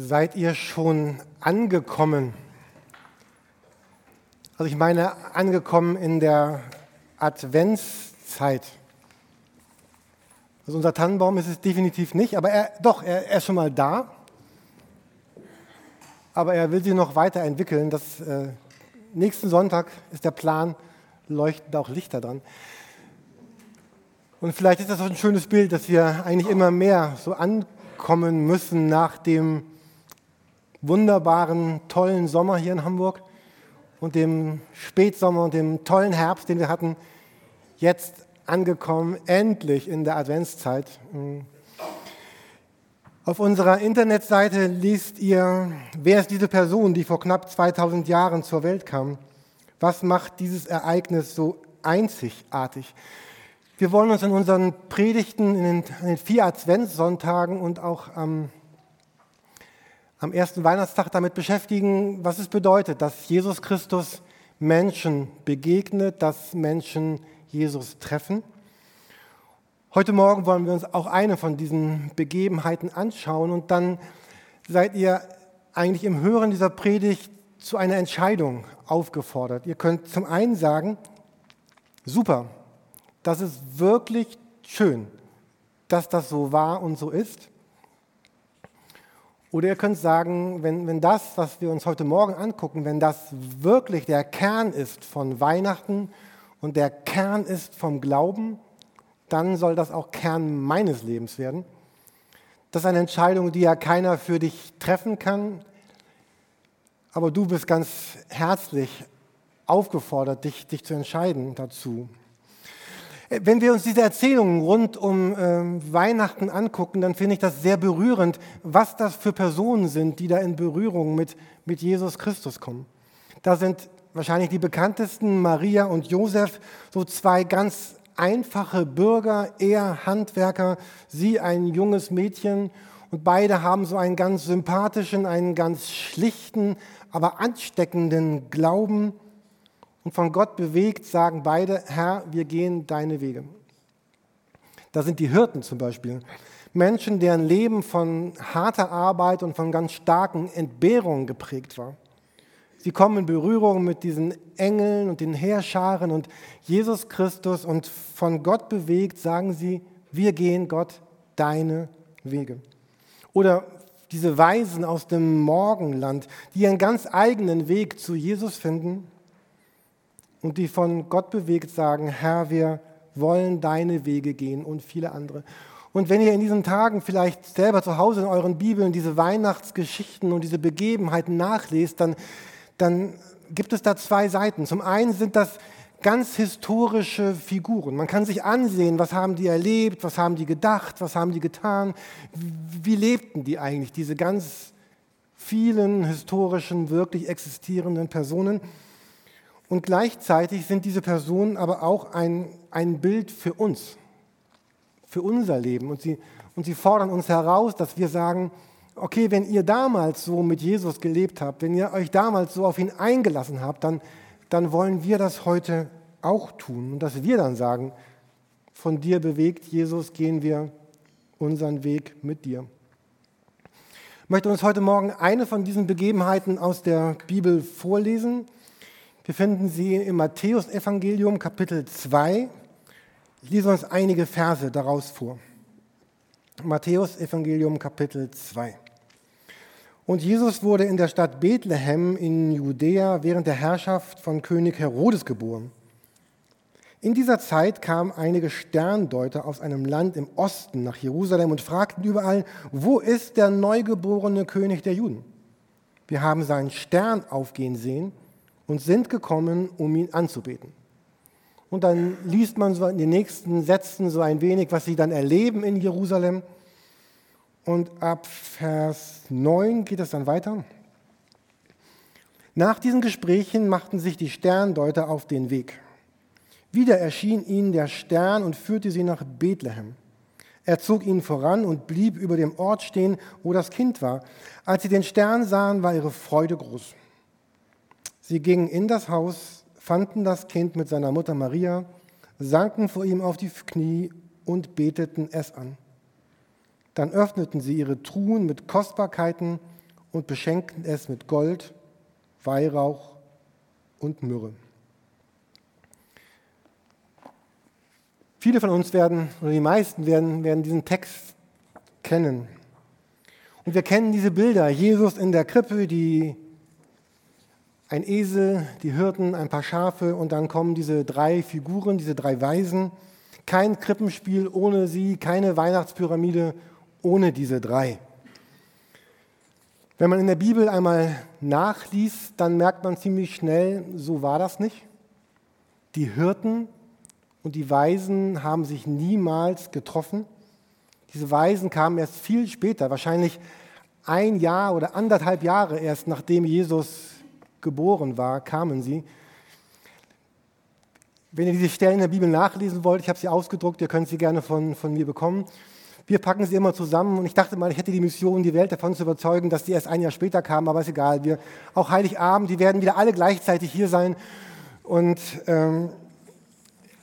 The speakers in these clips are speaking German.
Seid ihr schon angekommen? Also ich meine angekommen in der Adventszeit. Also unser Tannenbaum ist es definitiv nicht, aber er, doch, er, er ist schon mal da. Aber er will sie noch weiterentwickeln. Das, äh, nächsten Sonntag ist der Plan, leuchten auch Lichter dran. Und vielleicht ist das auch ein schönes Bild, dass wir eigentlich immer mehr so ankommen müssen nach dem wunderbaren, tollen Sommer hier in Hamburg und dem Spätsommer und dem tollen Herbst, den wir hatten. Jetzt angekommen, endlich in der Adventszeit. Auf unserer Internetseite liest ihr, wer ist diese Person, die vor knapp 2000 Jahren zur Welt kam? Was macht dieses Ereignis so einzigartig? Wir wollen uns in unseren Predigten in den, an den vier Adventssonntagen und auch am, am ersten Weihnachtstag damit beschäftigen, was es bedeutet, dass Jesus Christus Menschen begegnet, dass Menschen Jesus treffen. Heute Morgen wollen wir uns auch eine von diesen Begebenheiten anschauen und dann seid ihr eigentlich im Hören dieser Predigt zu einer Entscheidung aufgefordert. Ihr könnt zum einen sagen, super, das ist wirklich schön, dass das so war und so ist. Oder ihr könnt sagen, wenn, wenn das, was wir uns heute Morgen angucken, wenn das wirklich der Kern ist von Weihnachten und der Kern ist vom Glauben, dann soll das auch Kern meines Lebens werden. Das ist eine Entscheidung, die ja keiner für dich treffen kann, aber du bist ganz herzlich aufgefordert, dich, dich zu entscheiden dazu. Wenn wir uns diese Erzählungen rund um äh, Weihnachten angucken, dann finde ich das sehr berührend, was das für Personen sind, die da in Berührung mit, mit Jesus Christus kommen. Da sind wahrscheinlich die bekanntesten, Maria und Josef, so zwei ganz einfache Bürger, er Handwerker, sie ein junges Mädchen und beide haben so einen ganz sympathischen, einen ganz schlichten, aber ansteckenden Glauben und von Gott bewegt sagen beide, Herr, wir gehen deine Wege. Da sind die Hirten zum Beispiel. Menschen, deren Leben von harter Arbeit und von ganz starken Entbehrungen geprägt war. Sie kommen in Berührung mit diesen Engeln und den Heerscharen und Jesus Christus und von Gott bewegt sagen sie, wir gehen Gott deine Wege. Oder diese Weisen aus dem Morgenland, die ihren ganz eigenen Weg zu Jesus finden und die von Gott bewegt sagen, Herr, wir wollen deine Wege gehen und viele andere. Und wenn ihr in diesen Tagen vielleicht selber zu Hause in euren Bibeln diese Weihnachtsgeschichten und diese Begebenheiten nachlest, dann, dann gibt es da zwei Seiten. Zum einen sind das ganz historische Figuren. Man kann sich ansehen, was haben die erlebt, was haben die gedacht, was haben die getan, wie lebten die eigentlich, diese ganz vielen historischen, wirklich existierenden Personen. Und gleichzeitig sind diese Personen aber auch ein, ein Bild für uns, für unser Leben. Und sie, und sie fordern uns heraus, dass wir sagen, okay, wenn ihr damals so mit Jesus gelebt habt, wenn ihr euch damals so auf ihn eingelassen habt, dann, dann wollen wir das heute auch tun. Und dass wir dann sagen, von dir bewegt, Jesus, gehen wir unseren Weg mit dir. Ich möchte uns heute Morgen eine von diesen Begebenheiten aus der Bibel vorlesen. Wir finden sie im Matthäusevangelium Kapitel 2. Ich lese uns einige Verse daraus vor. Matthäusevangelium Kapitel 2. Und Jesus wurde in der Stadt Bethlehem in Judäa während der Herrschaft von König Herodes geboren. In dieser Zeit kamen einige Sterndeuter aus einem Land im Osten nach Jerusalem und fragten überall, wo ist der neugeborene König der Juden? Wir haben seinen Stern aufgehen sehen und sind gekommen, um ihn anzubeten. Und dann liest man so in den nächsten Sätzen so ein wenig, was sie dann erleben in Jerusalem. Und ab Vers 9 geht es dann weiter. Nach diesen Gesprächen machten sich die Sterndeuter auf den Weg. Wieder erschien ihnen der Stern und führte sie nach Bethlehem. Er zog ihnen voran und blieb über dem Ort stehen, wo das Kind war. Als sie den Stern sahen, war ihre Freude groß. Sie gingen in das Haus, fanden das Kind mit seiner Mutter Maria, sanken vor ihm auf die Knie und beteten es an. Dann öffneten sie ihre Truhen mit Kostbarkeiten und beschenkten es mit Gold, Weihrauch und Myrrhe. Viele von uns werden, oder die meisten werden, werden diesen Text kennen. Und wir kennen diese Bilder. Jesus in der Krippe, die, ein Esel, die Hirten, ein paar Schafe und dann kommen diese drei Figuren, diese drei Weisen. Kein Krippenspiel ohne sie, keine Weihnachtspyramide ohne diese drei. Wenn man in der Bibel einmal nachliest, dann merkt man ziemlich schnell, so war das nicht. Die Hirten und die Weisen haben sich niemals getroffen. Diese Weisen kamen erst viel später, wahrscheinlich ein Jahr oder anderthalb Jahre erst nachdem Jesus geboren war, kamen sie. Wenn ihr diese Stellen in der Bibel nachlesen wollt, ich habe sie ausgedruckt, ihr könnt sie gerne von, von mir bekommen. Wir packen sie immer zusammen und ich dachte mal, ich hätte die Mission, die Welt davon zu überzeugen, dass die erst ein Jahr später kamen, aber ist egal. Wir, auch Heiligabend, die werden wieder alle gleichzeitig hier sein und ähm,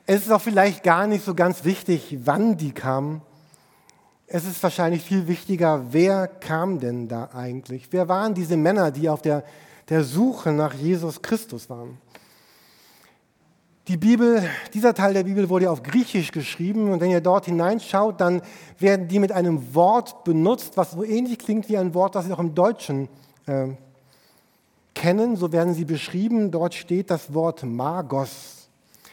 es ist auch vielleicht gar nicht so ganz wichtig, wann die kamen. Es ist wahrscheinlich viel wichtiger, wer kam denn da eigentlich? Wer waren diese Männer, die auf der, der Suche nach Jesus Christus waren? Die Bibel, dieser Teil der Bibel wurde auf Griechisch geschrieben und wenn ihr dort hineinschaut, dann werden die mit einem Wort benutzt, was so ähnlich klingt wie ein Wort, das wir auch im Deutschen äh, kennen. So werden sie beschrieben. Dort steht das Wort Magos.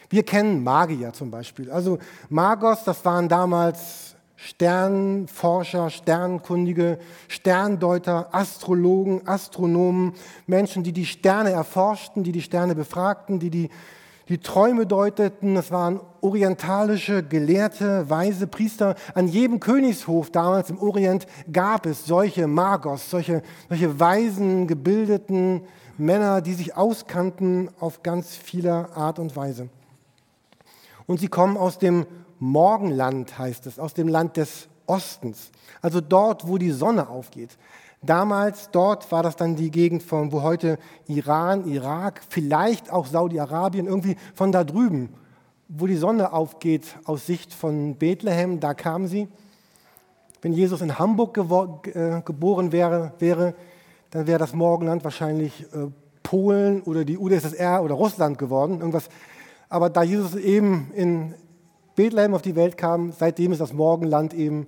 Wir kennen Magier zum Beispiel. Also Magos, das waren damals Sternforscher, Sternkundige, Sterndeuter, Astrologen, Astronomen, Menschen, die die Sterne erforschten, die die Sterne befragten, die die, die Träume deuteten. Das waren orientalische, gelehrte, weise Priester. An jedem Königshof damals im Orient gab es solche Magos, solche, solche weisen, gebildeten Männer, die sich auskannten auf ganz vieler Art und Weise. Und sie kommen aus dem Morgenland, heißt es, aus dem Land des Ostens. Also dort, wo die Sonne aufgeht. Damals, dort war das dann die Gegend von, wo heute Iran, Irak, vielleicht auch Saudi-Arabien, irgendwie von da drüben, wo die Sonne aufgeht aus Sicht von Bethlehem, da kamen sie. Wenn Jesus in Hamburg äh, geboren wäre, wäre, dann wäre das Morgenland wahrscheinlich äh, Polen oder die UdSSR oder Russland geworden. Irgendwas aber da Jesus eben in Bethlehem auf die Welt kam, seitdem ist das Morgenland eben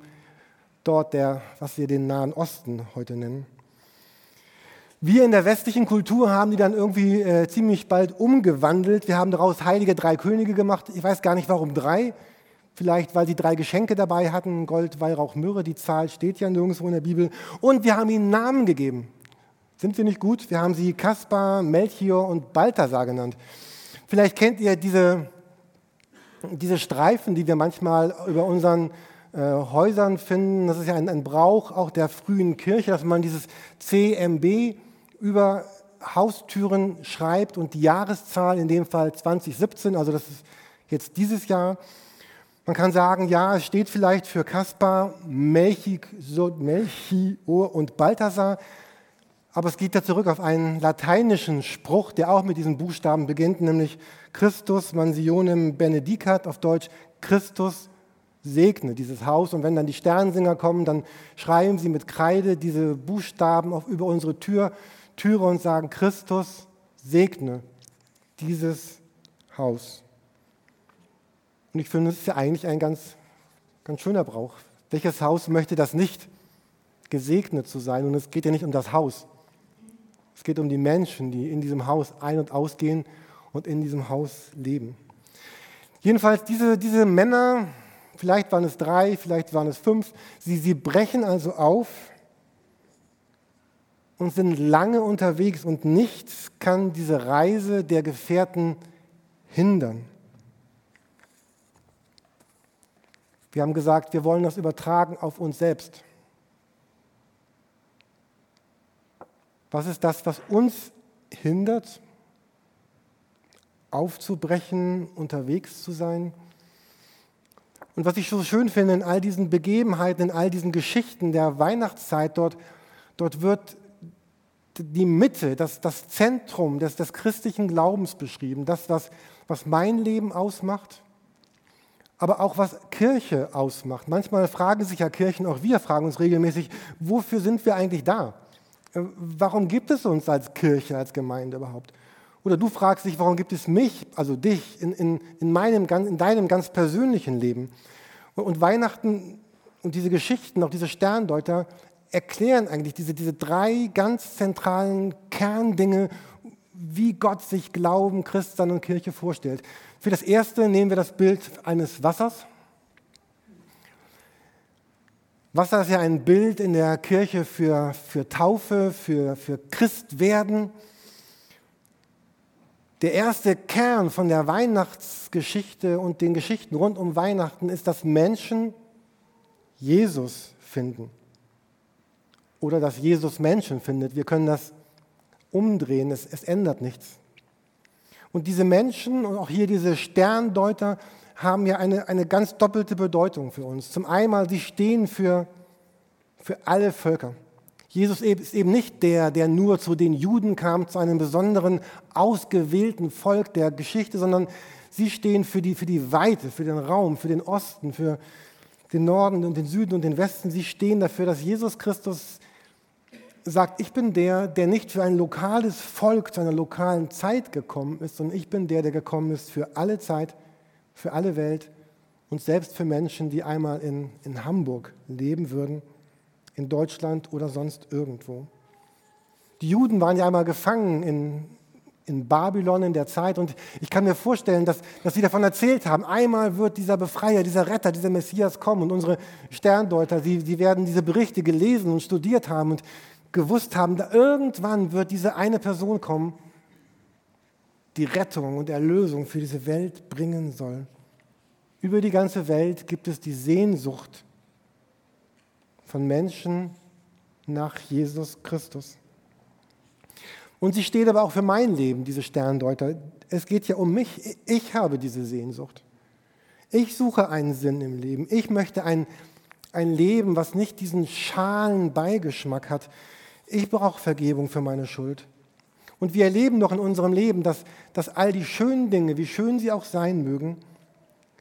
dort der, was wir den Nahen Osten heute nennen. Wir in der westlichen Kultur haben die dann irgendwie äh, ziemlich bald umgewandelt. Wir haben daraus heilige drei Könige gemacht. Ich weiß gar nicht, warum drei. Vielleicht, weil sie drei Geschenke dabei hatten, Gold, Weihrauch, Myrrhe. Die Zahl steht ja nirgendwo in der Bibel. Und wir haben ihnen Namen gegeben. Sind wir nicht gut? Wir haben sie Kaspar, Melchior und Balthasar genannt. Vielleicht kennt ihr diese, diese Streifen, die wir manchmal über unseren äh, Häusern finden. Das ist ja ein, ein, Brauch auch der frühen Kirche, dass man dieses CMB über Haustüren schreibt und die Jahreszahl, in dem Fall 2017, also das ist jetzt dieses Jahr. Man kann sagen, ja, es steht vielleicht für Kaspar, Melchior und Balthasar. Aber es geht ja zurück auf einen lateinischen Spruch, der auch mit diesen Buchstaben beginnt, nämlich Christus mansionem benedicat, auf Deutsch Christus segne dieses Haus. Und wenn dann die Sternsinger kommen, dann schreiben sie mit Kreide diese Buchstaben auf, über unsere Tür, Türe und sagen, Christus segne dieses Haus. Und ich finde, das ist ja eigentlich ein ganz, ganz schöner Brauch. Welches Haus möchte das nicht, gesegnet zu sein? Und es geht ja nicht um das Haus. Es geht um die Menschen, die in diesem Haus ein- und ausgehen und in diesem Haus leben. Jedenfalls diese, diese Männer, vielleicht waren es drei, vielleicht waren es fünf, sie, sie brechen also auf und sind lange unterwegs und nichts kann diese Reise der Gefährten hindern. Wir haben gesagt, wir wollen das übertragen auf uns selbst. Was ist das, was uns hindert, aufzubrechen, unterwegs zu sein? Und was ich so schön finde in all diesen Begebenheiten, in all diesen Geschichten der Weihnachtszeit, dort, dort wird die Mitte, das, das Zentrum des, des christlichen Glaubens beschrieben, das, was, was mein Leben ausmacht, aber auch was Kirche ausmacht. Manchmal fragen sich ja Kirchen, auch wir fragen uns regelmäßig, wofür sind wir eigentlich da? Äh, warum gibt es uns als Kirche, als Gemeinde überhaupt? Oder du fragst dich, warum gibt es mich, also dich, in, in, in, meinem, in deinem ganz persönlichen Leben? Und Weihnachten und diese Geschichten, auch diese Sterndeuter, erklären eigentlich diese, diese drei ganz zentralen Kerndinge, wie Gott sich Glauben, Christsein und Kirche vorstellt. Für das Erste nehmen wir das Bild eines Wassers. Wasser ist ja ein Bild in der Kirche für, für Taufe, für, für Christwerden. Der erste Kern von der Weihnachtsgeschichte und den Geschichten rund um Weihnachten ist, dass Menschen Jesus finden oder dass Jesus Menschen findet. Wir können das umdrehen, es, es ändert nichts. Und diese Menschen und auch hier diese Sterndeuter haben ja eine, eine ganz doppelte Bedeutung für uns. Zum einen, sie stehen für, für alle Völker. Jesus ist eben nicht der, der nur zu den Juden kam, zu einem besonderen, ausgewählten Volk der Geschichte, sondern sie stehen für die, für die Weite, für den Raum, für den Osten, für den Norden und den Süden und den Westen. Sie stehen dafür, dass Jesus Christus sagt, ich bin der, der nicht für ein lokales Volk zu einer lokalen Zeit gekommen ist, sondern ich bin der, der gekommen ist für alle Zeit, für alle Welt und selbst für Menschen, die einmal in, in Hamburg leben würden, in Deutschland oder sonst irgendwo. Die Juden waren ja einmal gefangen in, in Babylon in der Zeit und ich kann mir vorstellen, dass, dass sie davon erzählt haben, einmal wird dieser Befreier, dieser Retter, dieser Messias kommen und unsere Sterndeuter, sie, sie werden diese Berichte gelesen und studiert haben und gewusst haben, da irgendwann wird diese eine Person kommen, die Rettung und Erlösung für diese Welt bringen soll. Über die ganze Welt gibt es die Sehnsucht von Menschen nach Jesus Christus. Und sie steht aber auch für mein Leben, diese Sterndeuter. Es geht ja um mich. Ich habe diese Sehnsucht. Ich suche einen Sinn im Leben. Ich möchte ein, ein Leben, was nicht diesen schalen Beigeschmack hat, ich brauche Vergebung für meine Schuld. Und wir erleben doch in unserem Leben, dass, dass all die schönen Dinge, wie schön sie auch sein mögen,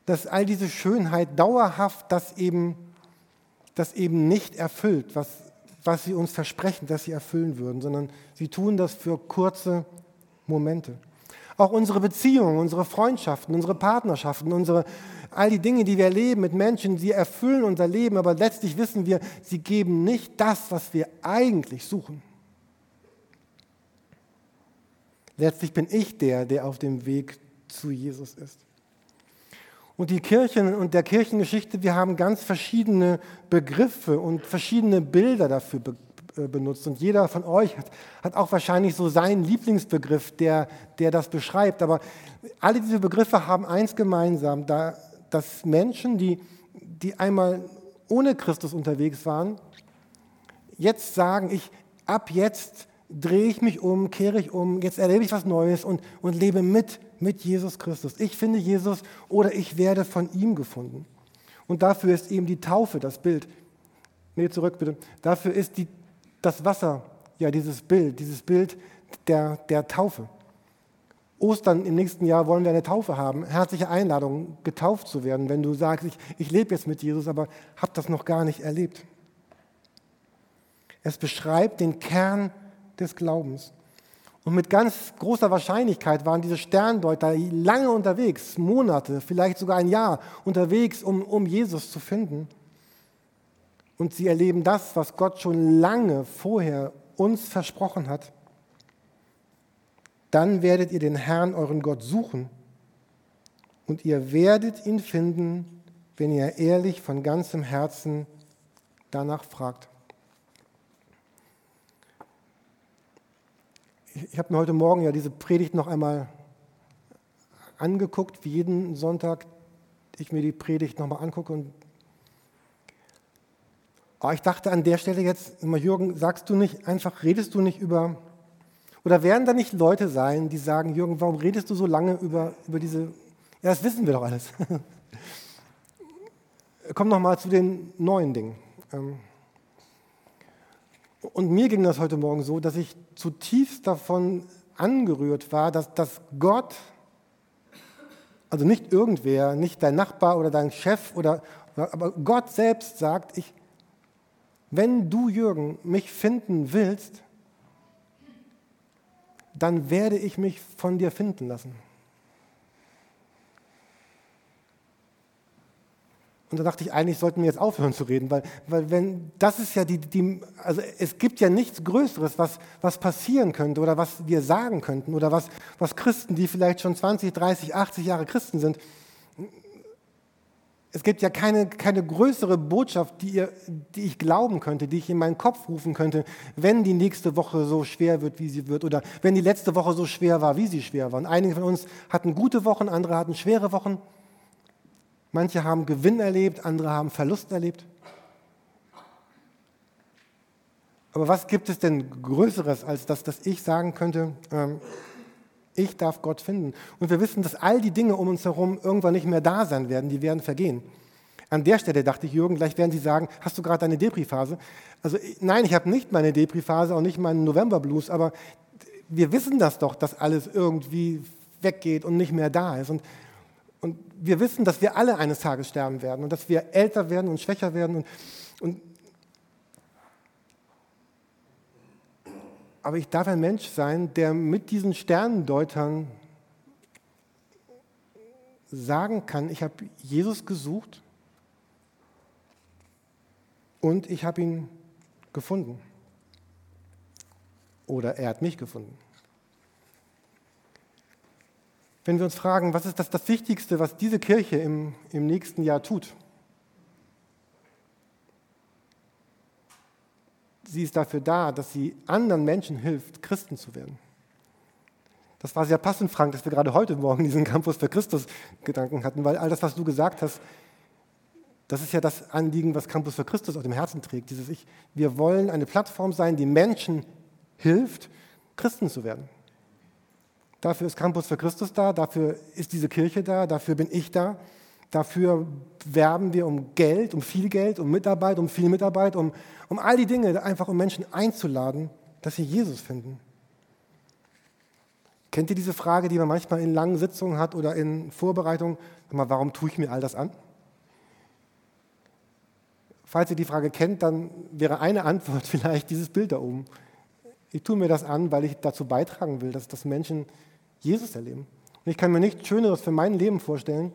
dass all diese Schönheit dauerhaft das eben, das eben nicht erfüllt, was, was sie uns versprechen, dass sie erfüllen würden, sondern sie tun das für kurze Momente. Auch unsere Beziehungen, unsere Freundschaften, unsere Partnerschaften, unsere, all die Dinge, die wir erleben mit Menschen, sie erfüllen unser Leben, aber letztlich wissen wir, sie geben nicht das, was wir eigentlich suchen. Letztlich bin ich der, der auf dem Weg zu Jesus ist. Und die Kirchen und der Kirchengeschichte, wir haben ganz verschiedene Begriffe und verschiedene Bilder dafür äh, benutzt. Und jeder von euch hat, hat, auch wahrscheinlich so seinen Lieblingsbegriff, der, der das beschreibt. Aber alle diese Begriffe haben eins gemeinsam, da, dass Menschen, die, die einmal ohne Christus unterwegs waren, jetzt sagen, ich, ab jetzt drehe ich mich um, kehre ich um, jetzt erlebe ich was Neues und, und lebe mit, mit Jesus Christus. Ich finde Jesus oder ich werde von ihm gefunden. Und dafür ist eben die Taufe das Bild. Nee, zurück bitte. Dafür ist die das Wasser, ja, dieses Bild, dieses Bild der, der Taufe. Ostern im nächsten Jahr wollen wir eine Taufe haben. Herzliche Einladung, getauft zu werden, wenn du sagst, ich, ich lebe jetzt mit Jesus, aber habe das noch gar nicht erlebt. Es beschreibt den Kern des Glaubens. Und mit ganz großer Wahrscheinlichkeit waren diese Sterndeuter lange unterwegs, Monate, vielleicht sogar ein Jahr unterwegs, um, um Jesus zu finden und sie erleben das, was Gott schon lange vorher uns versprochen hat, dann werdet ihr den Herrn, euren Gott, suchen und ihr werdet ihn finden, wenn ihr ehrlich von ganzem Herzen danach fragt. Ich habe mir heute Morgen ja diese Predigt noch einmal angeguckt, wie jeden Sonntag ich mir die Predigt nochmal angucke und aber ich dachte an der Stelle jetzt, Jürgen, sagst du nicht, einfach redest du nicht über, oder werden da nicht Leute sein, die sagen, Jürgen, warum redest du so lange über, über diese, ja, das wissen wir doch alles. Komm noch mal zu den neuen Dingen. Und mir ging das heute Morgen so, dass ich zutiefst davon angerührt war, dass, dass Gott, also nicht irgendwer, nicht dein Nachbar oder dein Chef, oder, aber Gott selbst sagt, ich, wenn du, Jürgen, mich finden willst, dann werde ich mich von dir finden lassen. Und da dachte ich, eigentlich sollten wir jetzt aufhören zu reden, weil, weil wenn, das ist ja die, die, also es gibt ja nichts Größeres, was, was passieren könnte oder was wir sagen könnten oder was, was Christen, die vielleicht schon 20, 30, 80 Jahre Christen sind, es gibt ja keine, keine größere Botschaft, die, ihr, die ich glauben könnte, die ich in meinen Kopf rufen könnte, wenn die nächste Woche so schwer wird, wie sie wird, oder wenn die letzte Woche so schwer war, wie sie schwer war. Und einige von uns hatten gute Wochen, andere hatten schwere Wochen. Manche haben Gewinn erlebt, andere haben Verlust erlebt. Aber was gibt es denn Größeres, als das, dass ich sagen könnte, ähm, ich darf Gott finden. Und wir wissen, dass all die Dinge um uns herum irgendwann nicht mehr da sein werden, die werden vergehen. An der Stelle dachte ich, Jürgen, gleich werden Sie sagen, hast du gerade deine Depri-Phase? Also nein, ich habe nicht meine Depri-Phase, auch nicht meinen November-Blues, aber wir wissen das doch, dass alles irgendwie weggeht und nicht mehr da ist. Und wir wissen, dass wir alle eines Tages sterben werden und dass wir älter werden und schwächer werden. Und, und aber ich darf ein Mensch sein, der mit diesen Sternendeutern sagen kann, ich habe Jesus gesucht und ich habe ihn gefunden. Oder er hat mich gefunden. Wenn wir uns fragen, was ist das, das Wichtigste, was diese Kirche im, im nächsten Jahr tut? Sie ist dafür da, dass sie anderen Menschen hilft, Christen zu werden. Das war sehr passend, Frank, dass wir gerade heute Morgen diesen Campus für Christus Gedanken hatten, weil all das, was du gesagt hast, das ist ja das Anliegen, was Campus für Christus auf dem Herzen trägt. Dieses ich, wir wollen eine Plattform sein, die Menschen hilft, Christen zu werden. Dafür ist Campus für Christus da, dafür ist diese Kirche da, dafür bin ich da. Dafür werben wir um Geld, um viel Geld, um Mitarbeit, um viel Mitarbeit, um, um all die Dinge, einfach um Menschen einzuladen, dass sie Jesus finden. Kennt ihr diese Frage, die man manchmal in langen Sitzungen hat oder in Vorbereitungen? Warum tue ich mir all das an? Falls ihr die Frage kennt, dann wäre eine Antwort vielleicht dieses Bild da oben. Ich tue mir das an, weil ich dazu beitragen will, dass, dass Menschen Jesus erleben. Und ich kann mir nichts Schöneres für mein Leben vorstellen.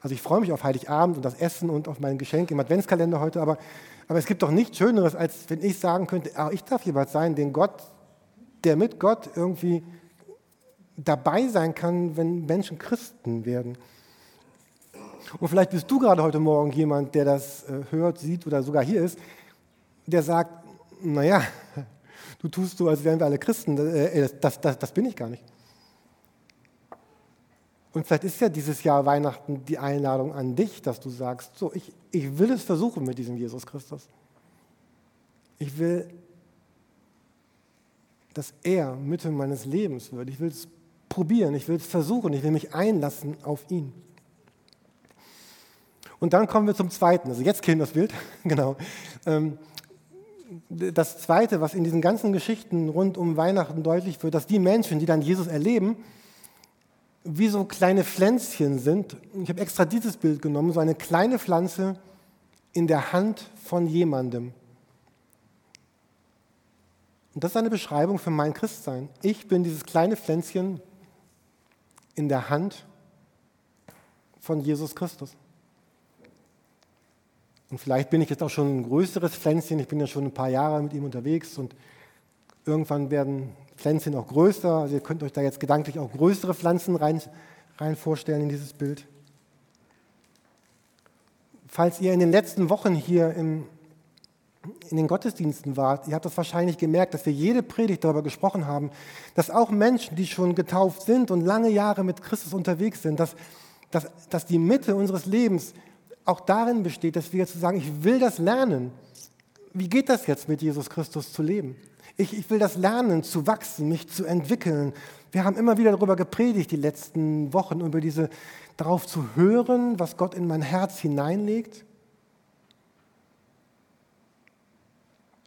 Also ich freue mich auf Heiligabend und das Essen und auf mein Geschenk im Adventskalender heute, aber, aber es gibt doch nichts Schöneres, als wenn ich sagen könnte, ah, ich darf jemand sein, den Gott, der mit Gott irgendwie dabei sein kann, wenn Menschen Christen werden. Und vielleicht bist du gerade heute Morgen jemand, der das äh, hört, sieht oder sogar hier ist, der sagt, naja, du tust so, als wären wir alle Christen, äh, das, das, das bin ich gar nicht. Und vielleicht ist ja dieses Jahr Weihnachten die Einladung an dich, dass du sagst, so, ich, ich will es versuchen mit diesem Jesus Christus. Ich will, dass er Mitte meines Lebens wird. Ich will es probieren, ich will es versuchen, ich will mich einlassen auf ihn. Und dann kommen wir zum Zweiten. Also jetzt wir das Bild, genau. Ähm, das Zweite, was in diesen ganzen Geschichten rund um Weihnachten deutlich wird, dass die Menschen, die dann Jesus erleben, wie so kleine Pflänzchen sind. Ich habe extra dieses Bild genommen, so eine kleine Pflanze in der Hand von jemandem. Und das ist eine Beschreibung für mein Christsein. Ich bin dieses kleine Pflänzchen in der Hand von Jesus Christus. Und vielleicht bin ich jetzt auch schon ein größeres Pflänzchen, ich bin ja schon ein paar Jahre mit ihm unterwegs und irgendwann werden Pflänzchen auch größer. Also ihr könnt euch da jetzt gedanklich auch größere Pflanzen rein, rein vorstellen in dieses Bild. Falls ihr in den letzten Wochen hier im, in den Gottesdiensten wart, ihr habt das wahrscheinlich gemerkt, dass wir jede Predigt darüber gesprochen haben, dass auch Menschen, die schon getauft sind und lange Jahre mit Christus unterwegs sind, dass, dass, dass die Mitte unseres Lebens auch darin besteht, dass wir jetzt sagen, ich will das lernen. Wie geht das jetzt mit Jesus Christus zu leben? Ich, ich will das lernen, zu wachsen, mich zu entwickeln. Wir haben immer wieder darüber gepredigt, die letzten Wochen, über diese, darauf zu hören, was Gott in mein Herz hineinlegt.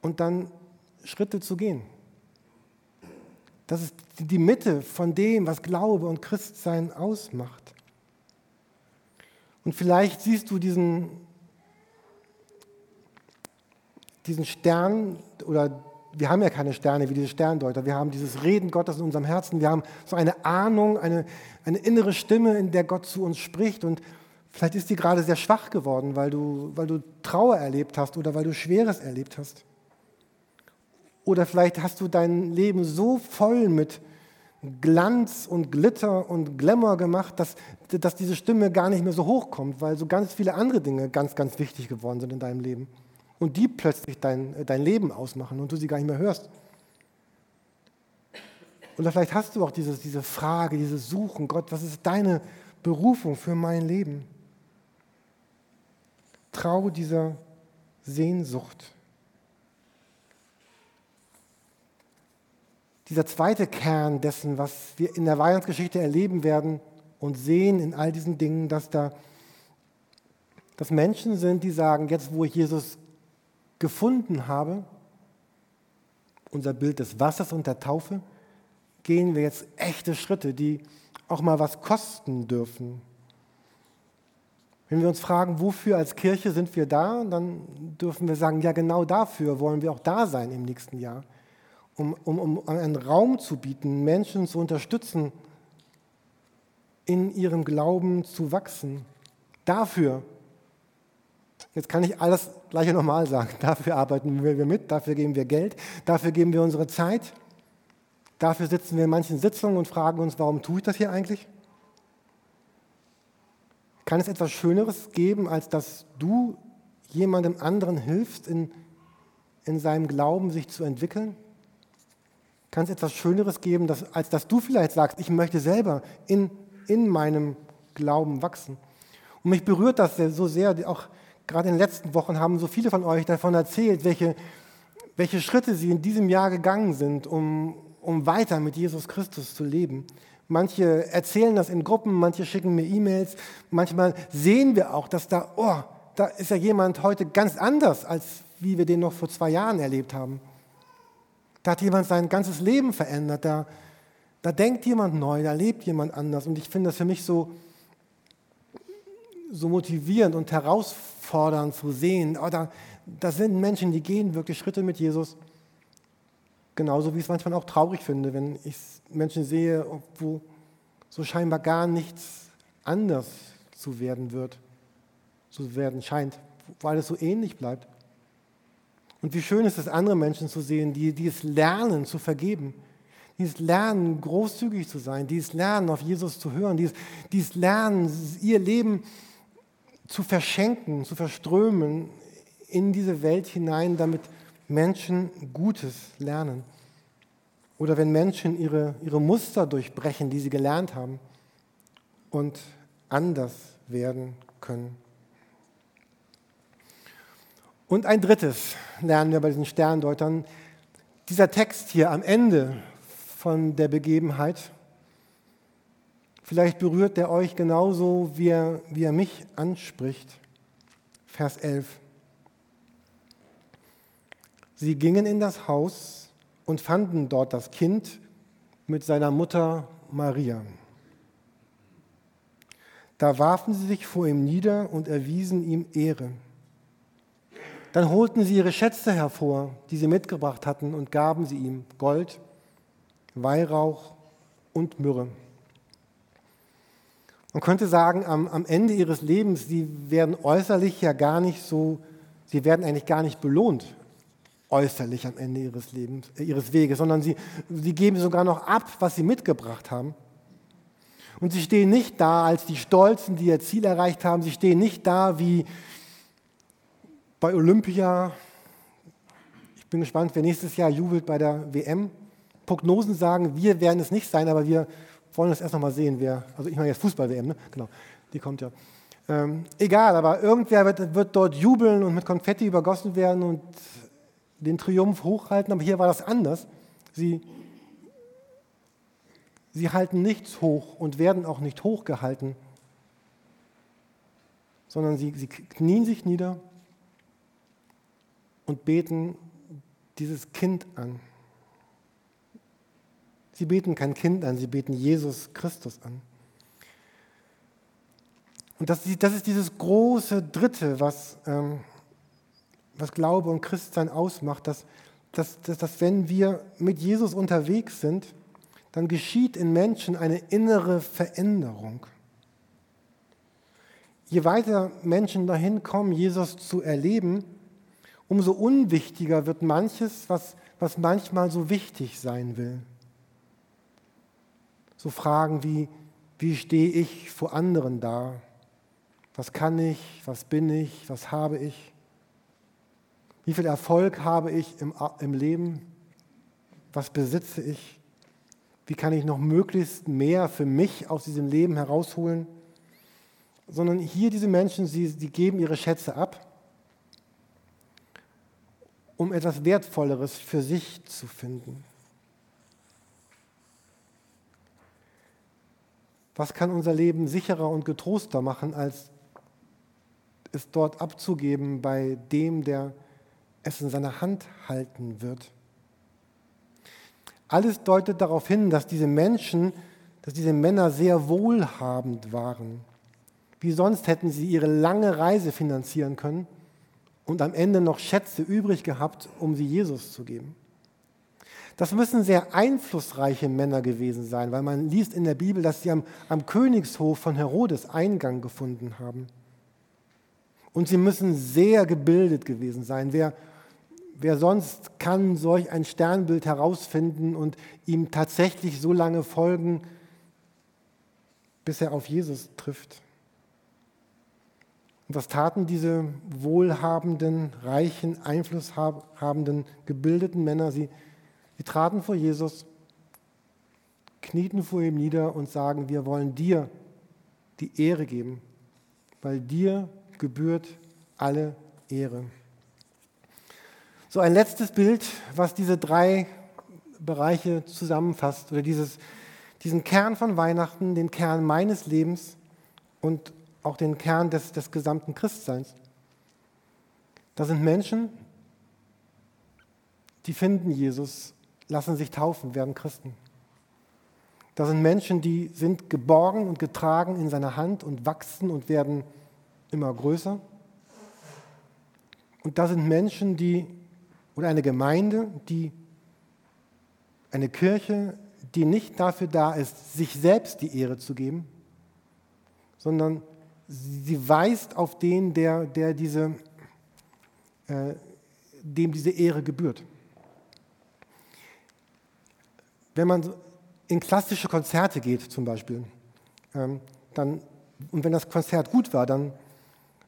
Und dann Schritte zu gehen. Das ist die Mitte von dem, was Glaube und Christsein ausmacht. Und vielleicht siehst du diesen, diesen Stern oder wir haben ja keine Sterne wie diese Sterndeuter. Wir haben dieses Reden Gottes in unserem Herzen. Wir haben so eine Ahnung, eine, eine innere Stimme, in der Gott zu uns spricht. Und vielleicht ist die gerade sehr schwach geworden, weil du, weil du Trauer erlebt hast oder weil du Schweres erlebt hast. Oder vielleicht hast du dein Leben so voll mit Glanz und Glitter und Glamour gemacht, dass, dass diese Stimme gar nicht mehr so hochkommt, weil so ganz viele andere Dinge ganz, ganz wichtig geworden sind in deinem Leben. Und die plötzlich dein, dein Leben ausmachen und du sie gar nicht mehr hörst. Oder vielleicht hast du auch dieses, diese Frage, dieses Suchen, Gott, was ist deine Berufung für mein Leben? Trau dieser Sehnsucht. dieser zweite Kern dessen, was wir in der Weihnachtsgeschichte erleben werden und sehen in all diesen Dingen, dass da dass Menschen sind, die sagen, jetzt wo ich Jesus gefunden habe, unser Bild des Wassers und der Taufe, gehen wir jetzt echte Schritte, die auch mal was kosten dürfen. Wenn wir uns fragen, wofür als Kirche sind wir da, dann dürfen wir sagen, ja genau dafür wollen wir auch da sein im nächsten Jahr um, um, um einen Raum zu bieten, Menschen zu unterstützen, in ihrem Glauben zu wachsen. Dafür, jetzt kann ich alles gleich nochmal sagen, dafür arbeiten wir mit, dafür geben wir Geld, dafür geben wir unsere Zeit, dafür sitzen wir in manchen Sitzungen und fragen uns, warum tue ich das hier eigentlich? Kann es etwas Schöneres geben, als dass du jemandem anderen hilfst, in, in seinem Glauben sich zu entwickeln? kann es etwas Schöneres geben, dass, als dass du vielleicht sagst, ich möchte selber in, in meinem Glauben wachsen. Und mich berührt das so sehr, auch gerade in den letzten Wochen haben so viele von euch davon erzählt, welche, welche Schritte sie in diesem Jahr gegangen sind, um, um weiter mit Jesus Christus zu leben. Manche erzählen das in Gruppen, manche schicken mir E-Mails, manchmal sehen wir auch, dass da, oh, da ist ja jemand heute ganz anders, als wie wir den noch vor zwei Jahren erlebt haben. Da hat jemand sein ganzes Leben verändert. Da, da denkt jemand neu, da lebt jemand anders. Und ich finde das für mich so, so motivierend und herausfordernd zu sehen. Oh, da, da sind Menschen, die gehen wirklich Schritte mit Jesus. Genauso wie ich es manchmal auch traurig finde, wenn ich Menschen sehe, wo so scheinbar gar nichts anders zu werden wird, zu werden scheint, wo alles so ähnlich bleibt. Und wie schön ist es, andere Menschen zu sehen, die, die es lernen zu vergeben, die es lernen, großzügig zu sein, die es lernen, auf Jesus zu hören, die es, die es lernen, ihr Leben zu verschenken, zu verströmen in diese Welt hinein, damit Menschen Gutes lernen. Oder wenn Menschen ihre, ihre Muster durchbrechen, die sie gelernt haben und anders werden können. Und ein drittes lernen wir bei diesen Sterndeutern. Dieser Text hier am Ende von der Begebenheit, vielleicht berührt der euch genauso, wie er, wie er mich anspricht. Vers 11. Sie gingen in das Haus und fanden dort das Kind mit seiner Mutter Maria. Da warfen sie sich vor ihm nieder und erwiesen ihm Ehre. Dann holten sie ihre Schätze hervor, die sie mitgebracht hatten, und gaben sie ihm Gold, Weihrauch und Myrrhe. Man könnte sagen, am, am Ende ihres Lebens, sie werden äußerlich ja gar nicht so, sie werden eigentlich gar nicht belohnt, äußerlich am Ende ihres Lebens, äh, ihres Weges, sondern sie, sie geben sogar noch ab, was sie mitgebracht haben. Und sie stehen nicht da als die Stolzen, die ihr Ziel erreicht haben. Sie stehen nicht da wie, bei Olympia. Ich bin gespannt, wer nächstes Jahr jubelt bei der WM. Prognosen sagen, wir werden es nicht sein, aber wir wollen es erst noch mal sehen, wer, also ich meine jetzt Fußball-WM, ne? genau, die kommt ja. Ähm, egal, aber irgendwer wird, wird dort jubeln und mit Konfetti übergossen werden und den Triumph hochhalten, aber hier war das anders. Sie, sie halten nichts hoch und werden auch nicht hochgehalten, sondern sie, sie knien sich nieder und beten dieses Kind an. Sie beten kein Kind an, sie beten Jesus Christus an. Und das, das ist dieses große Dritte, was, ähm, was Glaube und Christsein ausmacht, dass dass, dass, dass wenn wir mit Jesus unterwegs sind, dann geschieht in Menschen eine innere Veränderung. Je weiter Menschen dahin kommen, Jesus zu erleben, umso unwichtiger wird manches, was, was manchmal so wichtig sein will. So Fragen wie, wie stehe ich vor anderen da? Was kann ich? Was bin ich? Was habe ich? Wie viel Erfolg habe ich im, im Leben? Was besitze ich? Wie kann ich noch möglichst mehr für mich aus diesem Leben herausholen? Sondern hier diese Menschen, sie, sie geben ihre Schätze ab, um etwas Wertvolleres für sich zu finden. Was kann unser Leben sicherer und getroster machen, als es dort abzugeben bei dem, der es in seiner Hand halten wird? Alles deutet darauf hin, dass diese Menschen, dass diese Männer sehr wohlhabend waren. Wie sonst hätten sie ihre lange Reise finanzieren können und am Ende noch Schätze übrig gehabt, um sie Jesus zu geben. Das müssen sehr einflussreiche Männer gewesen sein, weil man liest in der Bibel, dass sie am, am Königshof von Herodes Eingang gefunden haben. Und sie müssen sehr gebildet gewesen sein. Wer, wer sonst kann solch ein Sternbild herausfinden und ihm tatsächlich so lange folgen, bis er auf Jesus trifft? Und was taten diese wohlhabenden, reichen, einflusshabenden, gebildeten Männer? Sie Sie traten vor Jesus, knieten vor ihm nieder und sagen, wir wollen dir die Ehre geben, weil dir gebührt alle Ehre. So ein letztes Bild, was diese drei Bereiche zusammenfasst, oder dieses, diesen Kern von Weihnachten, den Kern meines Lebens und auch den Kern des, des gesamten Christseins. Da sind Menschen, die finden Jesus lassen sich taufen, werden Christen. Da sind Menschen, die sind geborgen und getragen in seiner Hand und wachsen und werden immer größer. Und da sind Menschen, die, oder eine Gemeinde, die, eine Kirche, die nicht dafür da ist, sich selbst die Ehre zu geben, sondern sie weist auf den, der, der diese, äh, dem diese Ehre gebührt. Wenn man in klassische Konzerte geht zum Beispiel, ähm, dann, und wenn das Konzert gut war, dann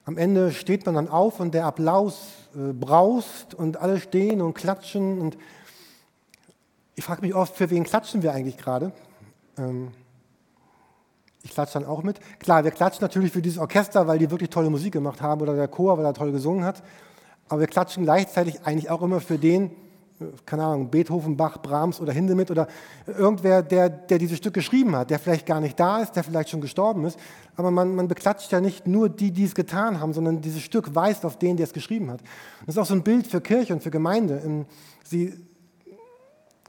am Ende steht man dann auf und der Applaus äh, braust und alle stehen und klatschen. Und ich frage mich oft, für wen klatschen wir eigentlich gerade? Ähm, ich klatsche dann auch mit. Klar, wir klatschen natürlich für dieses Orchester, weil die wirklich tolle Musik gemacht haben oder der Chor, weil er toll gesungen hat. Aber wir klatschen gleichzeitig eigentlich auch immer für den, keine Ahnung, Beethoven, Bach, Brahms oder Hindemith oder irgendwer, der, der dieses Stück geschrieben hat, der vielleicht gar nicht da ist, der vielleicht schon gestorben ist. Aber man, man beklatscht ja nicht nur die, die es getan haben, sondern dieses Stück weist auf den, der es geschrieben hat. Das ist auch so ein Bild für Kirche und für Gemeinde. Ähm, sie,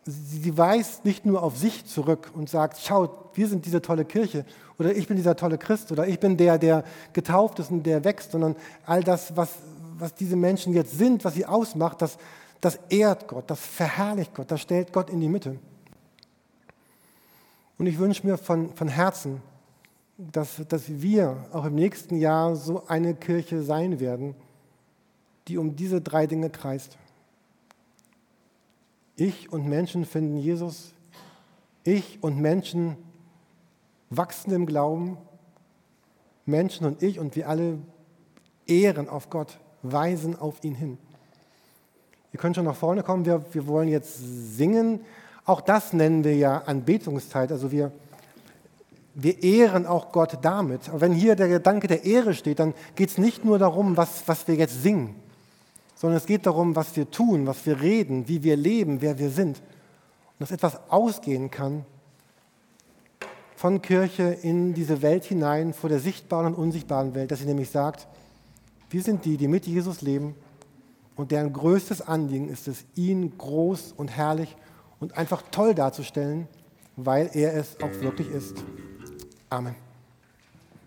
sie weist nicht nur auf sich zurück und sagt, schaut, wir sind diese tolle Kirche oder ich bin dieser tolle Christ oder ich bin der, der getauft ist und der wächst, sondern all das, was, was diese Menschen jetzt sind, was sie ausmacht, das, das ehrt Gott, das verherrlicht Gott, das stellt Gott in die Mitte. Und ich wünsche mir von, von Herzen, dass, dass wir auch im nächsten Jahr so eine Kirche sein werden, die um diese drei Dinge kreist. Ich und Menschen finden Jesus. Ich und Menschen wachsen im Glauben. Menschen und ich und wir alle ehren auf Gott, weisen auf ihn hin. Ihr könnt schon nach vorne kommen, wir, wir wollen jetzt singen. Auch das nennen wir ja Anbetungszeit. Also wir, wir ehren auch Gott damit. Aber wenn hier der Gedanke der Ehre steht, dann geht es nicht nur darum, was, was wir jetzt singen, sondern es geht darum, was wir tun, was wir reden, wie wir leben, wer wir sind. Und dass etwas ausgehen kann von Kirche in diese Welt hinein, vor der sichtbaren und unsichtbaren Welt, dass sie nämlich sagt, wir sind die, die mit Jesus leben und deren größtes Anliegen ist es, ihn groß und herrlich und einfach toll darzustellen, weil er es auch wirklich ist. Amen.